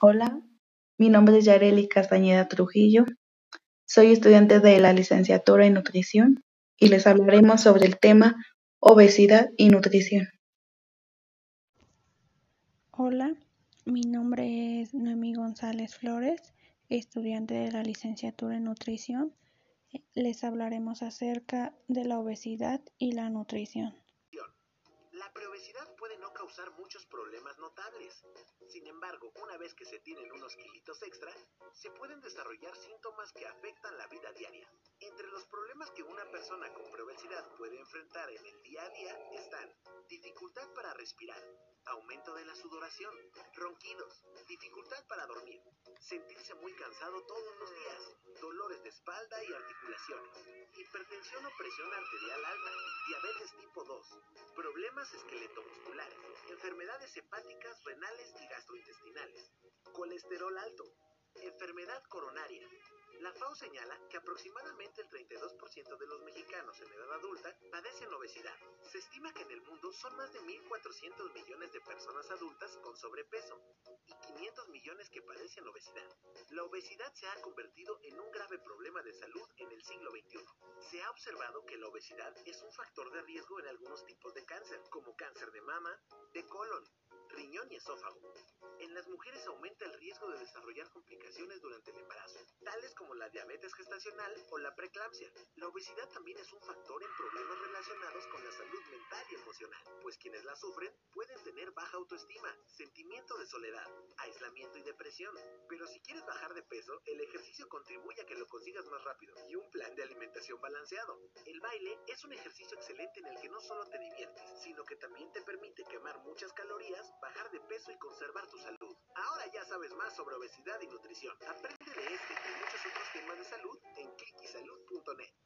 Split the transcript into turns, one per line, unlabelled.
Hola, mi nombre es Yareli Castañeda Trujillo. Soy estudiante de la licenciatura en nutrición y les hablaremos sobre el tema obesidad y nutrición.
Hola, mi nombre es Noemí González Flores, estudiante de la licenciatura en nutrición. Les hablaremos acerca de la obesidad y la nutrición.
Preobesidad puede no causar muchos problemas notables. Sin embargo, una vez que se tienen unos kilitos extra, se pueden desarrollar síntomas que afectan la vida diaria. Entre los problemas que una persona con preobesidad puede enfrentar en el día a día están dificultad para respirar, aumento de la sudoración, ronquidos, dificultad para dormir, sentirse muy cansado todos los días, dolores de espalda y articulaciones, hipertensión o presión arterial alta, diabetes tipo 2, problemas esqueletomusculares, enfermedades hepáticas, renales y gastrointestinales, colesterol alto, enfermedad coronaria, la FAO señala que aproximadamente el 32% de los mexicanos en edad adulta padecen obesidad. Se estima que en el mundo son más de 1.400 millones de personas adultas con sobrepeso. y 500 millones que padecen obesidad. La obesidad se ha convertido en un grave problema de salud en el siglo XXI. Se ha observado que la obesidad es un factor de riesgo en algunos tipos de cáncer, como cáncer de mama, de colon, y esófago. En las mujeres aumenta el riesgo de desarrollar complicaciones durante el embarazo, tales como la diabetes gestacional o la preeclampsia. La obesidad también es un factor en problemas relacionados con la salud mental y emocional, pues quienes la sufren pueden tener baja autoestima, sentimiento de soledad, aislamiento y depresión. Pero si quieres bajar de peso, el ejercicio contribuye a que lo consigas más rápido y un plan de alimentación balanceado. El baile es un ejercicio excelente en el que no solo te diviertes, sino que también te permite quemar muchas calorías, bajar de peso y conservar tu salud. Ahora ya sabes más sobre obesidad y nutrición. Aprende de este y muchos otros temas de salud en clickysalud.net.